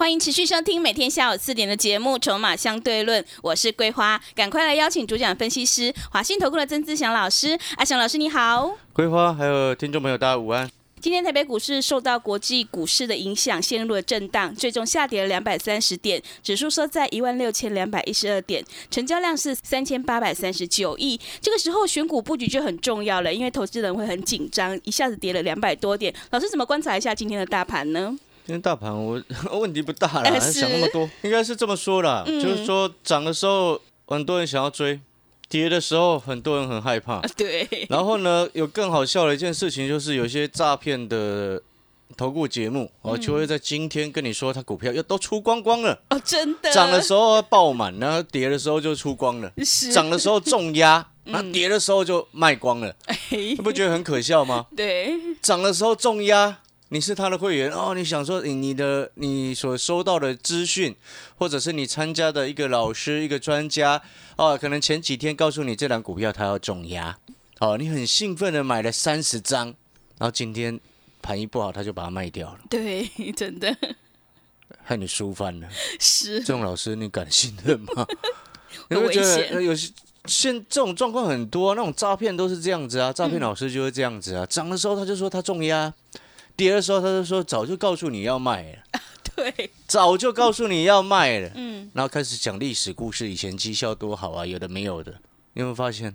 欢迎持续收听每天下午四点的节目《筹码相对论》，我是桂花，赶快来邀请主讲分析师华信投顾的曾志祥老师。阿祥老师你好，桂花还有听众朋友大家午安。今天台北股市受到国际股市的影响，陷入了震荡，最终下跌了两百三十点，指数收在一万六千两百一十二点，成交量是三千八百三十九亿。这个时候选股布局就很重要了，因为投资人会很紧张，一下子跌了两百多点。老师怎么观察一下今天的大盘呢？今天大盘我 问题不大了，还想那么多，应该是这么说啦，就是说涨的时候很多人想要追，跌的时候很多人很害怕。对。然后呢，有更好笑的一件事情，就是有些诈骗的投顾节目哦，就会在今天跟你说他股票又都出光光了哦，真的。涨的时候爆满，然后跌的时候就出光了。是。涨的时候重压，那跌的时候就卖光了。你不觉得很可笑吗？对。涨的时候重压。你是他的会员哦，你想说你你的你所收到的资讯，或者是你参加的一个老师一个专家哦，可能前几天告诉你这档股票它要重压，哦，你很兴奋的买了三十张，然后今天盘一不好他就把它卖掉了，对，真的，害你输翻了，是。这种老师你敢信任吗？很危险，有些现这种状况很多，那种诈骗都是这样子啊，诈骗老师就会这样子啊，涨的时候他就说他重压。跌的时候，他就说早就告诉你要卖了，对，早就告诉你要卖了，嗯，然后开始讲历史故事，以前绩效多好啊，有的没有的，你有没有发现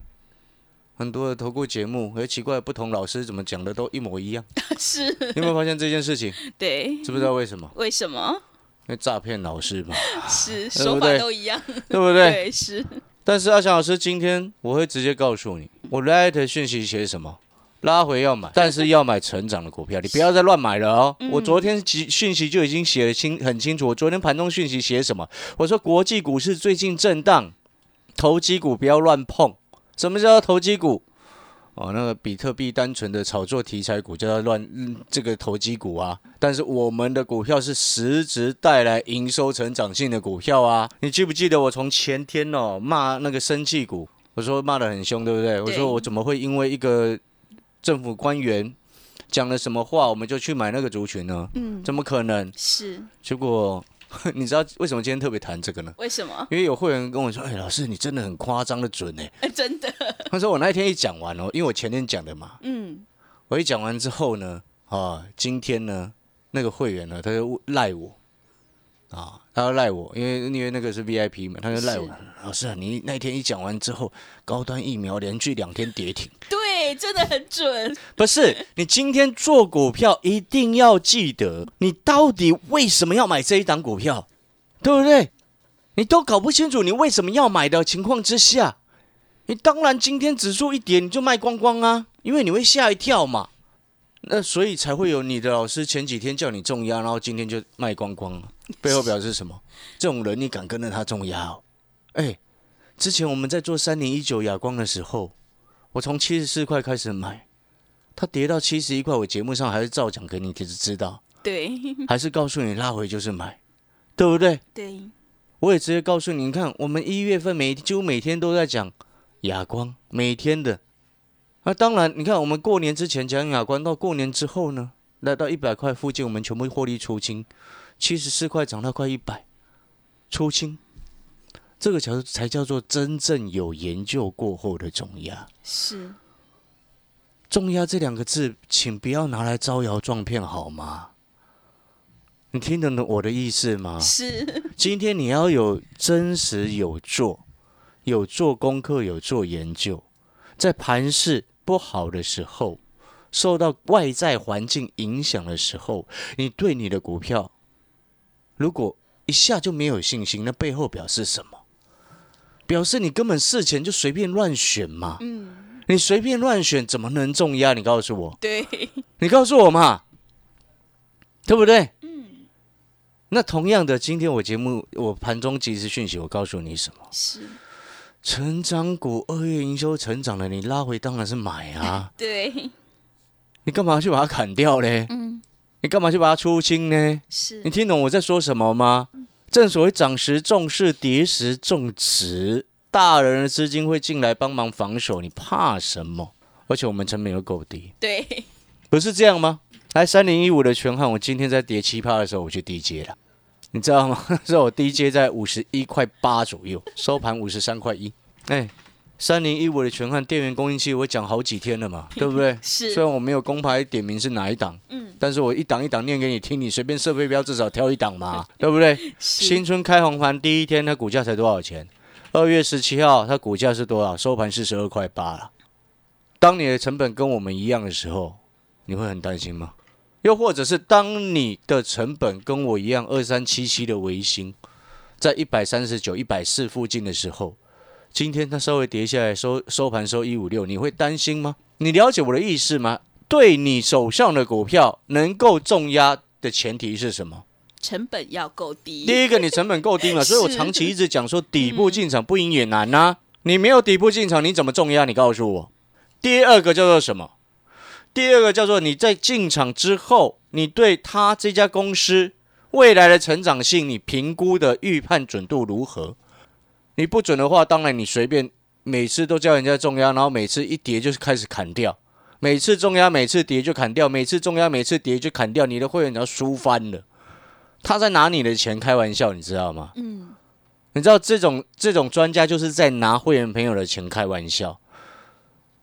很多的投顾节目，很奇怪，不同老师怎么讲的都一模一样，是，你有没有发现这件事情？对，知不知道为什么？为什么？因为诈骗老师嘛，是，手法都一样，对不对？对，是。但是阿翔老师今天我会直接告诉你，我 light 讯息写什么？拉回要买，但是要买成长的股票，你不要再乱买了哦。我昨天讯讯息就已经写的清很清楚，我昨天盘中讯息写什么？我说国际股市最近震荡，投机股不要乱碰。什么叫投机股？哦，那个比特币单纯的炒作题材股叫乱这个投机股啊。但是我们的股票是实质带来营收成长性的股票啊。你记不记得我从前天哦骂那个生气股，我说骂的很凶，对不对？我说我怎么会因为一个政府官员讲了什么话，我们就去买那个族群呢？嗯，怎么可能？是。结果 你知道为什么今天特别谈这个呢？为什么？因为有会员跟我说：“哎，老师，你真的很夸张的准哎！”哎，真的。他说我那一天一讲完哦，因为我前天讲的嘛。嗯。我一讲完之后呢，啊，今天呢，那个会员呢，他就赖我。啊，他要赖我，因为因为那个是 VIP 嘛，他就赖我。老师啊，你那天一讲完之后，高端疫苗连续两天跌停。对，真的很准。不是，你今天做股票一定要记得，你到底为什么要买这一档股票，对不对？你都搞不清楚你为什么要买的情况之下，你当然今天指数一跌你就卖光光啊，因为你会吓一跳嘛。那所以才会有你的老师前几天叫你重压，然后今天就卖光光了。背后表示什么？这种人你敢跟着他重压？哦？哎，之前我们在做三零一九哑光的时候，我从七十四块开始买，它跌到七十一块，我节目上还是照讲给你知知道。对，还是告诉你拉回就是买，对不对？对，我也直接告诉你，你看我们一月份每几乎每天都在讲哑光，每天的。那当然，你看我们过年之前讲哑光，到过年之后呢，来到一百块附近，我们全部获利出清，七十四块涨到快一百，出清，这个叫才叫做真正有研究过后的重压。是，重压这两个字，请不要拿来招摇撞骗好吗？你听得懂我的意思吗？是，今天你要有真实有做，有做功课，有做研究，在盘势。不好的时候，受到外在环境影响的时候，你对你的股票，如果一下就没有信心，那背后表示什么？表示你根本事前就随便乱选嘛。嗯，你随便乱选怎么能中压？你告诉我。对，你告诉我嘛，对不对？嗯。那同样的，今天我节目我盘中即时讯息，我告诉你什么？是，成长股二月营收成长了，你拉回当然是买啊，对，你干嘛去把它砍掉嘞？嗯，你干嘛去把它出清呢？是你，听懂我在说什么吗？正所谓涨时重视，跌时重值，大人的资金会进来帮忙防守，你怕什么？而且我们成本又够低，对，不是这样吗？来，三零一五的全汉，我今天在跌七趴的时候，我去低接了，你知道吗？那时候我低接在五十一块八左右，收盘五十三块一。哎，三零一五的全汉电源供应器，我讲好几天了嘛，对不对？是虽然我没有公牌点名是哪一档，嗯，但是我一档一档念给你听，你随便设备标至少挑一档嘛，对不对？新春开红盘第一天，它股价才多少钱？二月十七号，它股价是多少？收盘四十二块八了。当你的成本跟我们一样的时候，你会很担心吗？又或者是当你的成本跟我一样，二三七七的维新，在一百三十九、一百四附近的时候，今天它稍微跌下来，收收盘收一五六，你会担心吗？你了解我的意思吗？对你手上的股票能够重压的前提是什么？成本要够低，第一个，你成本够低嘛，所以我长期一直讲说，底部进场不赢也难呐、你没有底部进场，你怎么重压？你告诉我。第二个叫做什么？第二个叫做你在进场之后，你对他这家公司未来的成长性，你评估的预判准度如何？你不准的话，当然你随便每次都叫人家重压，然后每次一跌就是开始砍掉，每次重压每次跌就砍掉，每次重压每次跌就砍掉，你的会员要输翻了。他在拿你的钱开玩笑，你知道吗？嗯，你知道这种这种专家就是在拿会员朋友的钱开玩笑。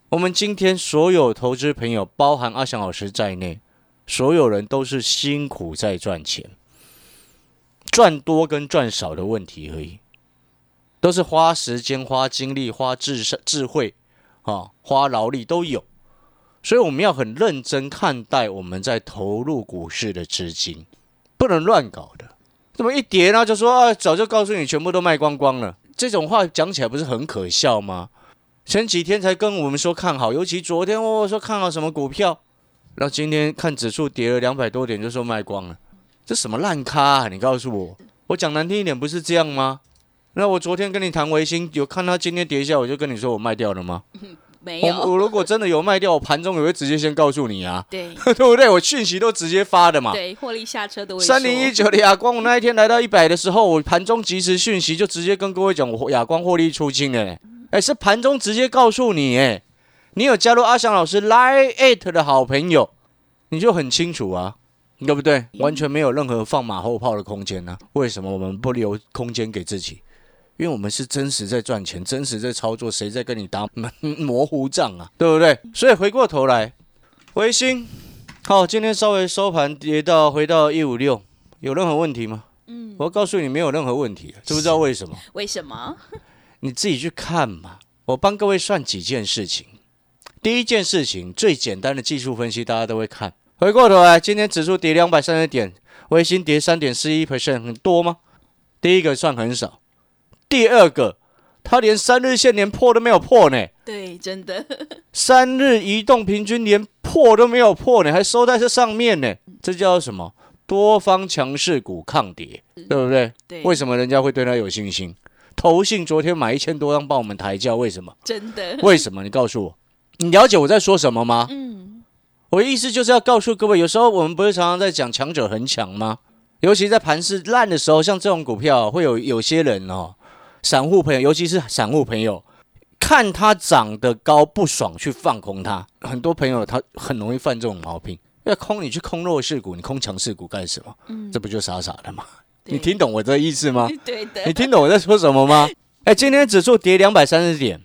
我们今天所有投资朋友，包含阿翔老师在内，所有人都是辛苦在赚钱，赚多跟赚少的问题而已，都是花时间、花精力、花智智慧啊，花劳力都有。所以我们要很认真看待我们在投入股市的资金，不能乱搞的。这么一跌呢，就说啊，早就告诉你全部都卖光光了，这种话讲起来不是很可笑吗？前几天才跟我们说看好，尤其昨天我说看好什么股票，然后今天看指数跌了两百多点就说卖光了，这什么烂咖啊？你告诉我，我讲难听一点不是这样吗？那我昨天跟你谈维新，有看他今天跌一下，我就跟你说我卖掉了吗？我 没有，我如果真的有卖掉，我盘中也会直接先告诉你啊，对 对不对？我讯息都直接发的嘛。对，获利下车的位三零一九的亚光，我那一天来到一百的时候，我盘中及时讯息就直接跟各位讲，我亚光获利出清了、欸，哎，是盘中直接告诉你、哎，你有加入阿翔老师 Line Eight 的好朋友，你就很清楚啊，对不对？完全没有任何放马后炮的空间呢、为什么我们不留空间给自己？因为我们是真实在赚钱，真实在操作，谁在跟你打模糊账啊？对不对？所以回过头来，维新，好，今天稍微收盘跌到回到一五六，有任何问题吗？嗯，我告诉你没有任何问题，知不知道为什么？为什么？你自己去看嘛。我帮各位算几件事情。第一件事情，最简单的技术分析，大家都会看。回过头来，今天指数跌两百三十点，微星跌三点四一 percent，很多吗？第一个算很少，第二个，它连三日线连破都没有破呢，对，真的，三日移动平均连破都没有破呢，还收在这上面呢，这叫什么？多方强势股抗跌，对不对？对，为什么人家会对他有信心？投信昨天买一千多张帮我们抬轿，为什么？真的，为什么？你告诉我，你了解我在说什么吗？嗯，我的意思就是要告诉各位，有时候我们不是常常在讲强者恒强吗？尤其在盘势烂的时候，像这种股票，会有有些人哦，散户朋友，尤其是散户朋友，看它涨得高不爽，去放空它。很多朋友他很容易犯这种毛病，要空你去空弱势股，你空强势股干什么？嗯这不就傻傻的吗？你听懂我的意思吗？对的，你听懂我在说什么吗？哎，今天指数跌两百三十点，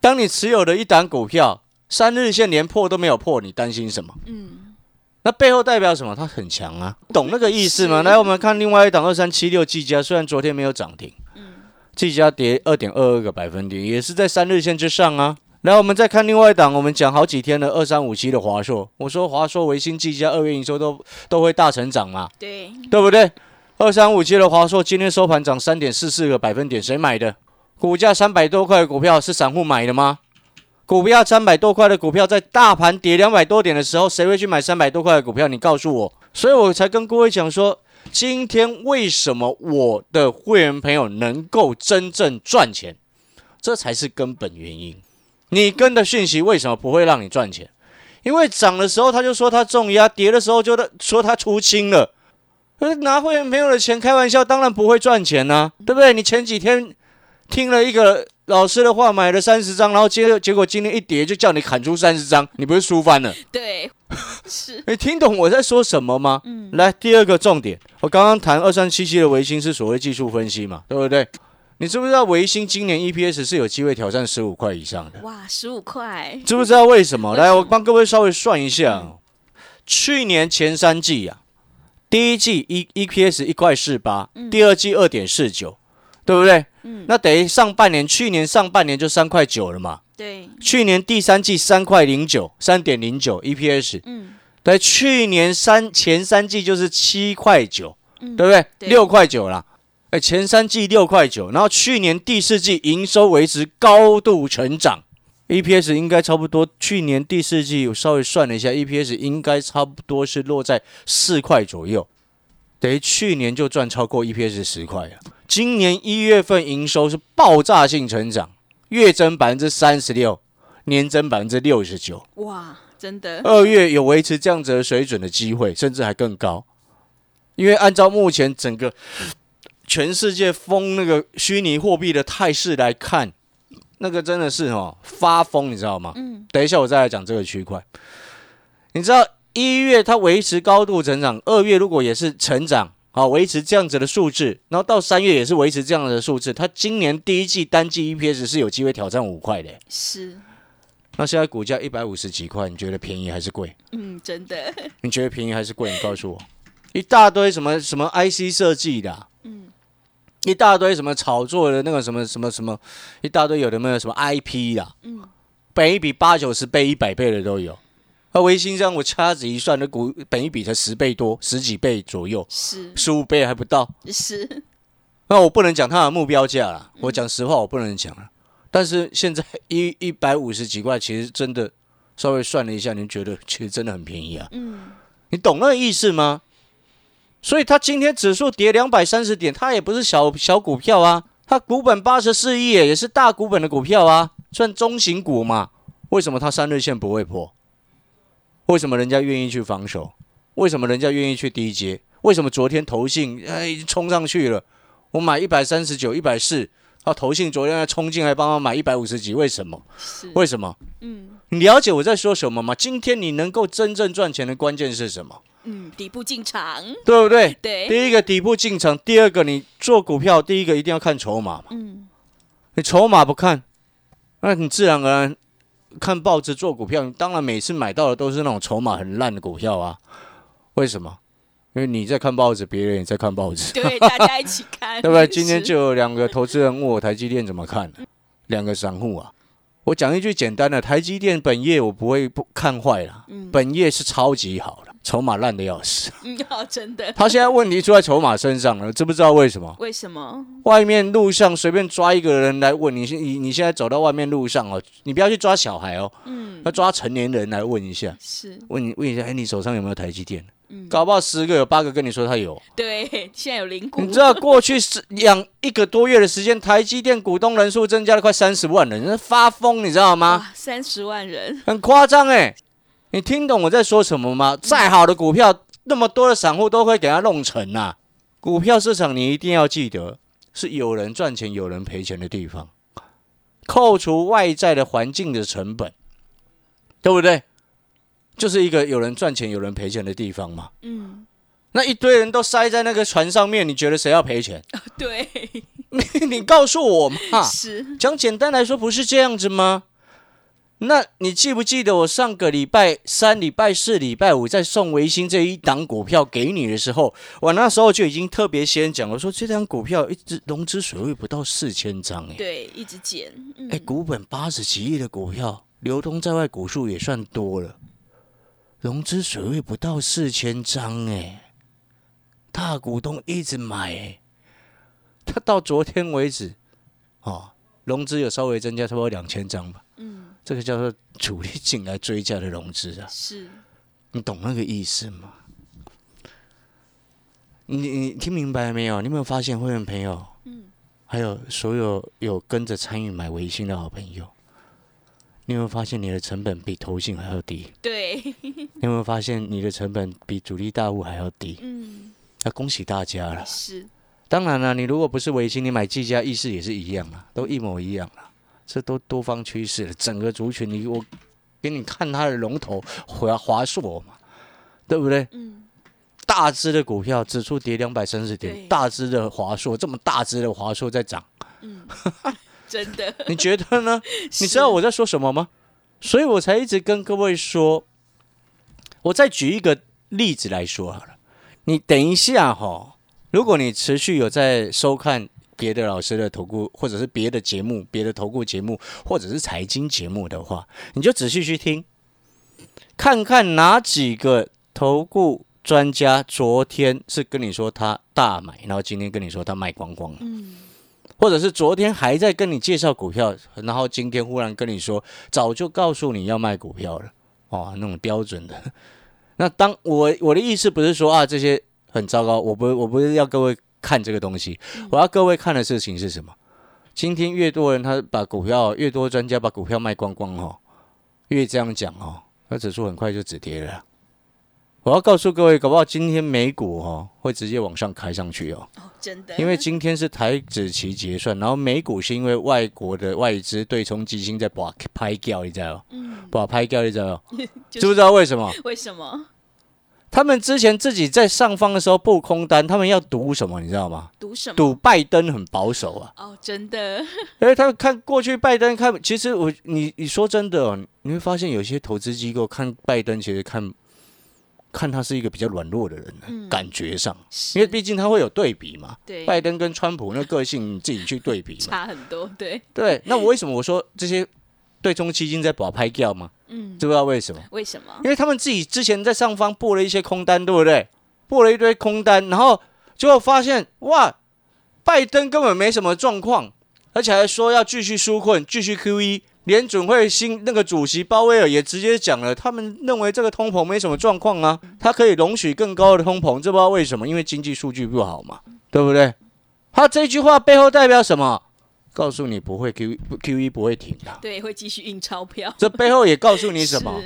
当你持有的一档股票三日线连破都没有破，你担心什么？嗯，那背后代表什么？它很强啊，懂那个意思吗？来，我们看另外一档二三七六技嘉，虽然昨天没有涨停，嗯，技嘉跌二点二二个百分点，也是在三日线之上啊。来，我们再看另外一档，我们讲好几天的二三五七的华硕，我说华硕、维新、技嘉二月营收都都会大成长嘛，对，对不对？二三五七的华硕今天收盘涨三点四四个百分点，谁买的？股价三百多块的股票是散户买的吗？股票三百多块的股票，在大盘跌两百多点的时候，谁会去买三百多块的股票？你告诉我。所以我才跟各位讲说，今天为什么我的会员朋友能够真正赚钱？这才是根本原因。你跟的讯息为什么不会让你赚钱？因为涨的时候他就说他重压，跌的时候就说他出清了。拿会员朋友的钱开玩笑，当然不会赚钱呐、对不对？你前几天听了一个老师的话，买了三十张，然后结结果今天一跌就叫你砍出三十张，你不是输翻了？对，是，你听懂我在说什么吗？嗯，来，第二个重点，我刚刚谈二三七七的维新是所谓技术分析嘛，对不对？你知不知道维新今年 EPS 是有机会挑战十五块以上的？哇，十五块，知不知道为什么？来，我帮各位稍微算一下哦。去年前三季啊，第一季 E EPS 一块四八，第二季二点四九，对不对？嗯，那等于上半年，去年上半年就三块九了嘛。对，去年第三季三块零九，三点零九 EPS，嗯，对，去年三前三季就是七块九，嗯对不对？对六块九啦，哎，前三季六块九，然后去年第四季营收维持高度成长，EPS 应该差不多。去年第四季我稍微算了一下，EPS 应该差不多是落在四块左右，等于去年就赚超过 EPS 十块了。今年一月份营收是爆炸性成长，月增百分之三十六，年增百分之六十九。哇，真的，二月有维持这样子的水准的机会，甚至还更高。因为按照目前整个全世界封那个虚拟货币的态势来看，那个真的是哦发疯，你知道吗？嗯，等一下我再来讲这个区块。你知道一月它维持高度成长，二月如果也是成长，好维持这样子的数字，然后到三月也是维持这样的数字，它今年第一季单季 EPS 是有机会挑战五块的。是，那现在股价一百五十几块，你觉得便宜还是贵？嗯，真的，你觉得便宜还是贵？你告诉我，一大堆什么什么 IC 设计的啊、嗯，一大堆什么炒作的那个什么什么什么，一大堆有的没有什么 IP 啊，嗯，本一比八九十倍、一百倍的都有。那微星这样我掐指一算，那股本一比才十倍多，十几倍左右，是，十五倍还不到。是，那我不能讲它的目标价啦，我讲实话，我不能讲了。但是现在一一百五十几块，其实真的稍微算了一下，您觉得其实真的很便宜啊。嗯，你懂那个意思吗？所以它今天指数跌两百三十点，它也不是小小股票啊，它股本八十四亿，也是大股本的股票啊，算中型股嘛。为什么它三日线不会破？为什么人家愿意去防守？为什么人家愿意去低接？为什么昨天投信哎已经冲上去了？我买一百三十九、一百四，啊，投信昨天还冲进来帮我买一百五十几，为什么？是，为什么？嗯你了解我在说什么吗？今天你能够真正赚钱的关键是什么？嗯，底部进场，对不对？对，第一个底部进场，第二个你做股票，第一个一定要看筹码嘛。嗯，你筹码不看，那你自然而然看报纸做股票，你当然每次买到的都是那种筹码很烂的股票啊。为什么？因为你在看报纸，别人也在看报纸，对，大家一起看，对不对？今天就有两个投资人问我台积电怎么看，两个散户啊。我讲一句简单的，台积电本业我不会不看坏了，嗯本业是超级好的，筹码烂的要死。嗯，哦，真的，他现在问题出在筹码身上了，知不知道为什么？为什么？外面路上随便抓一个人来问你，现你你现在走到外面路上哦，你不要去抓小孩哦，嗯，要抓成年人来问一下，是，问你问一下，哎，你手上有没有台积电？嗯，搞不好十个有八个跟你说他有。对，现在有零股，你知道过去是两一个多月的时间，台积电股东人数增加了快三十万人，那发疯，你知道吗？三十万人，很夸张哎，你听懂我在说什么吗？再好的股票，那么多的散户都会给它弄成呐、股票市场你一定要记得，是有人赚钱有人赔钱的地方，扣除外在的环境的成本，对不对？就是一个有人赚钱有人赔钱的地方嘛。嗯，那一堆人都塞在那个船上面，你觉得谁要赔钱？对，你告诉我嘛。是，讲简单来说，不是这样子吗？那你记不记得我上个礼拜三、礼拜四、礼拜五在送维新这一档股票给你的时候，我那时候就已经特别先讲，我说这张股票一直融资水位不到四千张，哎，对，一直减，嗯。哎，股本八十几亿的股票，流通在外股数也算多了，融资水位不到四千张，哎，大股东一直买，哎，他到昨天为止，哦，融资有稍微增加差不多两千张吧，嗯，这个叫做主力进来追加的融资啊，是，你懂那个意思吗？你你听明白没有？你有没有发现会员朋友，嗯，还有所有有跟着参与买维新的好朋友，你有没有发现你的成本比投信还要低？对，你有没有发现你的成本比主力大户还要低？嗯，那恭喜大家了。是，当然了，你如果不是维新，你买技嘉意识也是一样啊，都一模一样了。这都多方趋势了，整个族群你我给你看它的龙头华华硕嘛，对不对？嗯，大只的股票指数跌两百三十点，大只的华硕这么大只的华硕在涨，真的，你觉得呢？你知道我在说什么吗？所以我才一直跟各位说，我再举一个例子来说好了。你等一下哈，如果你持续有在收看别的老师的投顾，或者是别的节目、别的投顾节目，或者是财经节目的话，你就仔细去听，看看哪几个投顾专家昨天是跟你说他大买，然后今天跟你说他卖光光了。嗯，或者是昨天还在跟你介绍股票，然后今天忽然跟你说早就告诉你要卖股票了，哦，那种标准的。那当我我的意思不是说啊这些很糟糕，我不我不是要各位看这个东西，我要各位看的事情是什么？今天越多人他把股票，越多专家把股票卖光光哦，越这样讲哦，那指数很快就止跌了。我要告诉各位，搞不好今天美股哦会直接往上开上去哦。哦，真的，因为今天是台指期结算，然后美股是因为外国的外资对冲基金在把拍掉，你知道吗？嗯，把拍掉，你知道吗？知不知道为什么？为什么他们之前自己在上方的时候布空单，他们要赌什么，你知道吗？赌什么？赌拜登很保守啊，哦，真的，因为他们看过去拜登看，其实我你你说真的、哦，你会发现有些投资机构看拜登，其实看看他是一个比较软弱的人，嗯感觉上，因为毕竟他会有对比嘛。对拜登跟川普那个性，你自己去对比嘛。差很多，对，对，那我为什么我说这些对冲基金在保拍掉吗？嗯，知不知道为什么？为什么？因为他们自己之前在上方布了一些空单，对不对？布了一堆空单，然后结果发现哇，拜登根本没什么状况，而且还说要继续纾困，继续 QE。联准会新那个主席鲍威尔也直接讲了，他们认为这个通膨没什么状况啊，他可以容许更高的通膨，这不知道为什么，因为经济数据不好嘛，对不对？他这句话背后代表什么？告诉你不会 Q QE 不会停的，对，会继续印钞票。这背后也告诉你 什么？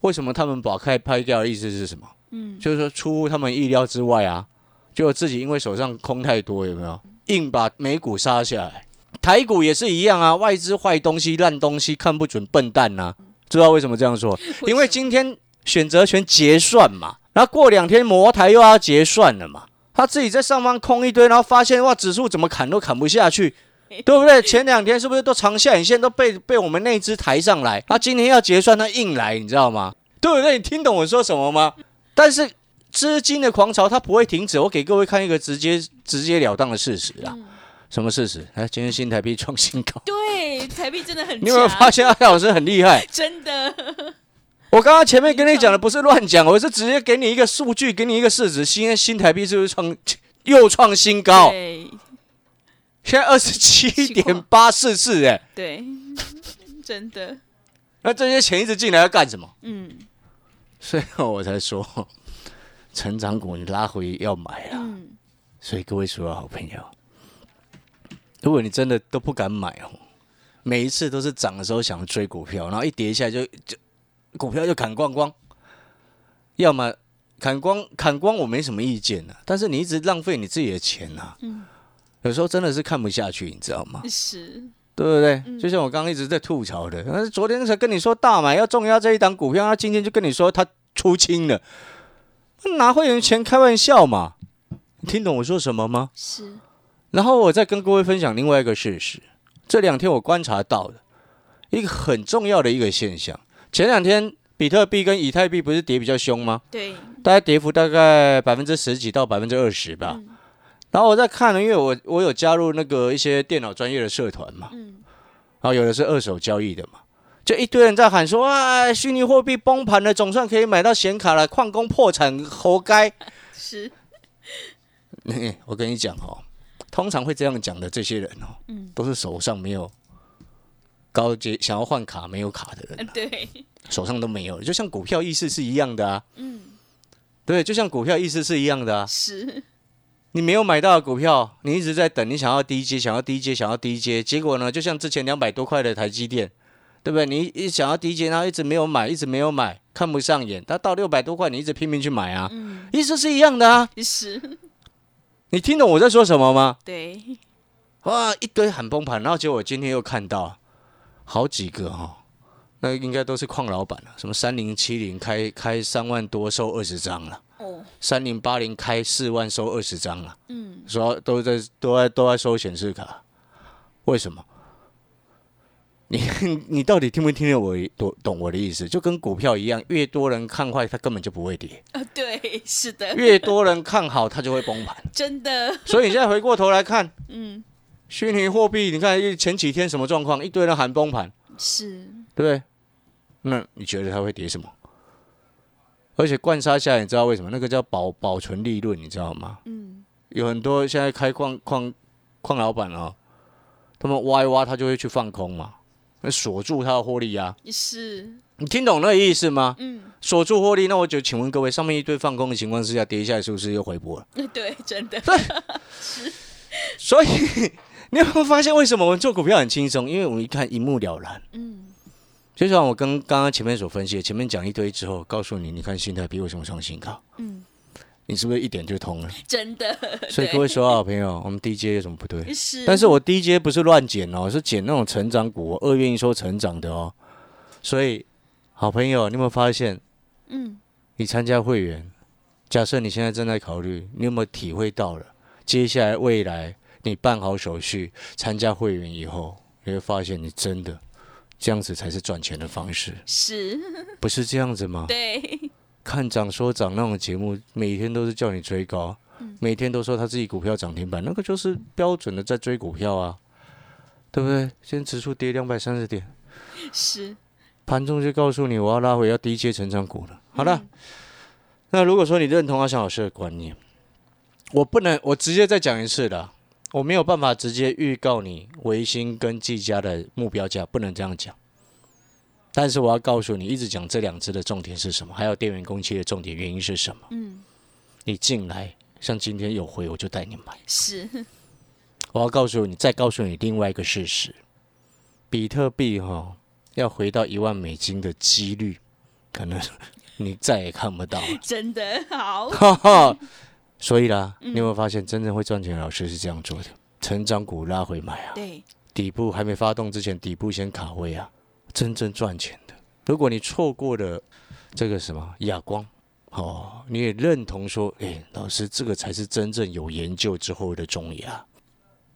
为什么他们把开拍掉的意思是什么？嗯，就是说出乎他们意料之外啊，就自己因为手上空太多，有没有硬把美股杀下来？台股也是一样啊，外资坏东西、烂东西看不准，笨蛋呐、知道为什么这样说？因为今天选择权结算嘛，然后过两天摩台又要结算了嘛，他自己在上方空一堆，然后发现哇，指数怎么砍都砍不下去。对不对？前两天是不是都长下影线都被被我们那只抬上来？他今天要结算，他硬来，你知道吗？对不对？你听懂我说什么吗？但是资金的狂潮它不会停止。我给各位看一个直接直截了当的事实啊。嗯什么事实？哎，今天新台币创新高，对，台币真的很 你有没有发现艾老师很厉害？真的，我刚刚前面跟你讲的不是乱讲，我是直接给你一个数据，给你一个事实。今天新台币是不是创 又创新高？对现在二十七点八四四，哎，对，真的，那这些钱一直进来要干什么？嗯所以我才说，成长股你拉回要买啊。嗯，所以各位所有好朋友，如果你真的都不敢买哦，每一次都是涨的时候想追股票，然后一跌下来就就股票就砍光光，要么砍光砍光我没什么意见啊，但是你一直浪费你自己的钱呐、嗯有时候真的是看不下去，你知道吗？是，对不对？就像我刚刚一直在吐槽的，但是昨天才跟你说大买要重压这一档股票，他今天就跟你说他出清了，拿会员钱开玩笑嘛？你听懂我说什么吗？是，然后我再跟各位分享另外一个事实，这两天我观察到的一个很重要的一个现象。前两天比特币跟以太币不是跌比较凶吗？对，大概跌幅大概百分之十几到百分之二十吧。嗯。然后我在看呢，因为我我有加入那个一些电脑专业的社团嘛，嗯，然后有的是二手交易的嘛，就一堆人在喊说啊，虚拟货币崩盘了，总算可以买到显卡了，矿工破产活该。是，我跟你讲哦，通常会这样讲的这些人哦，嗯。都是手上没有高阶想要换卡没有卡的人，呃对，手上都没有，就像股票意识是一样的啊。嗯，对，就像股票意识是一样的啊。是，你没有买到的股票，你一直在等，你想要低阶，想要低阶，想要低阶，结果呢，就像之前两百多块的台积电，对不对？你一想要低阶，然后一直没有买，一直没有买，看不上眼，它到六百多块，你一直拼命去买啊，意思是一样的啊。是，你听懂我在说什么吗？对，哇，一堆喊崩盘，然后结果我今天又看到好几个哈、那应该都是矿老板了，什么三零七零开开三万多收二十张了，哦，三零八零开四万收二十张了，嗯，说都在都在都在收显示卡，为什么？你 你到底听没听得我懂懂我的意思？就跟股票一样，越多人看坏，它根本就不会跌；啊，对，是的，越多人看好，它就会崩盘。真的，所以你现在回过头来看，嗯，虚拟货币，你看前几天什么状况？一堆人喊崩盘，是，对不对？那你觉得它会跌什么？而且灌杀下来，你知道为什么？那个叫保保存利润，你知道吗？嗯，有很多现在开矿矿矿老板哦，他们挖一挖，他就会去放空嘛，那锁住他的获利啊。是，你听懂那个意思吗？嗯，锁住获利，那我就请问各位，上面一堆放空的情况之下，跌下来是不是又回补了？对，真的，所以 你有没有发现，为什么我们做股票很轻松？因为我们一看一目了然。嗯，就像我跟刚刚前面所分析的，前面讲一堆之后，告诉你，你看新台币为什么创新高？嗯，你是不是一点就通了？真的，所以各位所有好朋友，我们 DJ 有什么不对？是，但是我 DJ 不是乱捡哦，是捡那种成长股，我二愿意说成长的哦。所以，好朋友，你有没有发现，嗯，你参加会员，假设你现在正在考虑，你有没有体会到了？接下来未来你办好手续，参加会员以后，你会发现你真的这样子才是赚钱的方式，是，不是这样子吗？对，看涨说涨那种节目，每天都是叫你追高，每天都说他自己股票涨停板，那个就是标准的在追股票啊，对不对？现在指数跌两百三十点，是，盘中就告诉你我要拉回要低阶成长股了。好了，那如果说你认同阿翔老师的观念，我不能，我直接再讲一次了，我没有办法直接预告你维新跟技嘉的目标价，不能这样讲。但是我要告诉你，一直讲这两只的重点是什么，还有电源供气的重点原因是什么？嗯，你进来，像今天有回，我就带你买。是，我要告诉你，再告诉你另外一个事实：比特币哈、要回到一万美金的几率，可能你再也看不到了。真的好，所以啦，你有没有发现，真正会赚钱的老师是这样做的？成长股拉回买啊，对，底部还没发动之前，底部先卡位啊，真正赚钱的。如果你错过了这个什么哑光，哦，你也认同说，哎、老师，这个才是真正有研究之后的中牙，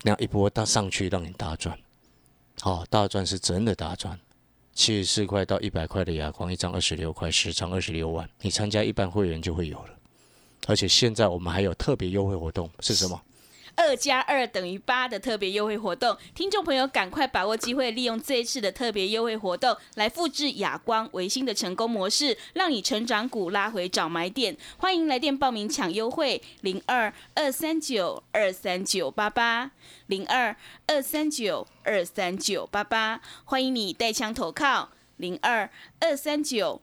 那一波大上去让你大赚，好、大赚是真的大赚。七十四块到一百块的哑光，一张二十六块，十张二十六万，你参加一般会员就会有了。而且现在我们还有特别优惠活动，是什么？二加二等于八的特别优惠活动，听众朋友赶快把握机会，利用这一次的特别优惠活动来复制亚光、维新的成功模式，让你成长股拉回找买点。欢迎来电报名抢优惠，零二二三九二三九八八，零二二三九二三九八八。欢迎你带枪投靠，零二二三九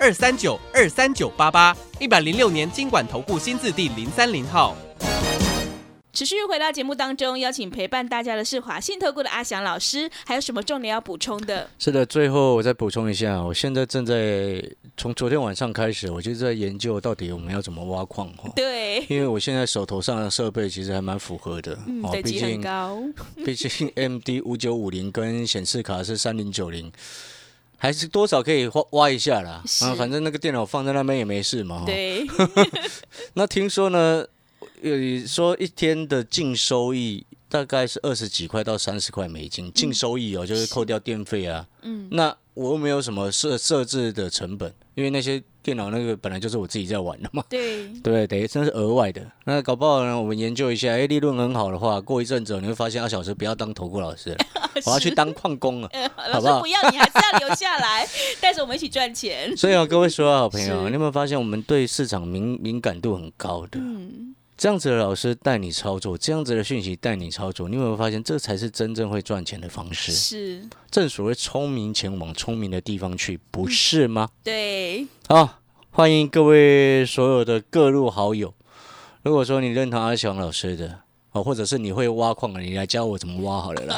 二三九二三九八八，一百零六年经管投顾新字第零三零号。持续回到节目当中，邀请陪伴大家的是华信投顾的阿翔老师，还有什么重点要补充的？是的，最后我再补充一下，我现在正在从昨天晚上开始，我就在研究到底我们要怎么挖矿哈。对，因为我现在手头上的设备其实还蛮符合的，嗯，毕竟高，毕竟 MD 五九五零跟显示卡是三零九零，还是多少可以挖挖一下啦。啊，反正那个电脑放在那边也没事嘛。哈。对，那听说呢，有说一天的净收益大概是二十几块到三十块美金，净收益哦，就是扣掉电费啊。嗯，那我又没有什么设设置的成本，因为那些电脑那个本来就是我自己在玩的嘛。对，对？等于真是额外的。那搞不好呢，我们研究一下，哎，利润很好的话，过一阵子你会发现，阿小时不要当投顾老师了，我要去当矿工了。呃好不好老师不要，你还是要留下来，带着我们一起赚钱。所以啊，各位所有好朋友你有没有发现我们对市场敏敏感度很高的？嗯，这样子的老师带你操作，这样子的讯息带你操作，你有没有发现这才是真正会赚钱的方式？是，正所谓聪明钱往聪明的地方去，不是吗？对，好，欢迎各位所有的各路好友。如果说你认同阿翔老师的，哦，或者是你会挖矿的，你来教我怎么挖好了啦。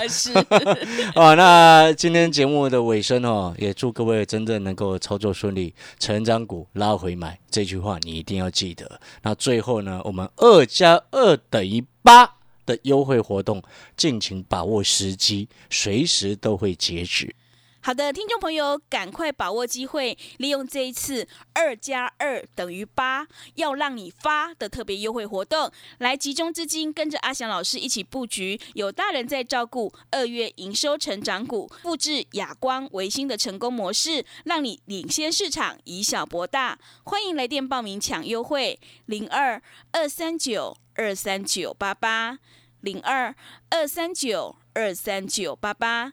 啊，那今天节目的尾声哦，也祝各位真正能够操作顺利，成长股拉回买，这句话你一定要记得。那最后呢，我们二加二等于八的优惠活动，敬请把握时机，随时都会截止。好的，听众朋友，赶快把握机会，利用这一次二加二等于八，要让你发的特别优惠活动，来集中资金，跟着阿翔老师一起布局，有大人在照顾，二月营收成长股，复制亚光、维新的成功模式，让你领先市场，以小博大。欢迎来电报名抢优惠，零二二三九二三九八八，零二二三九二三九八八。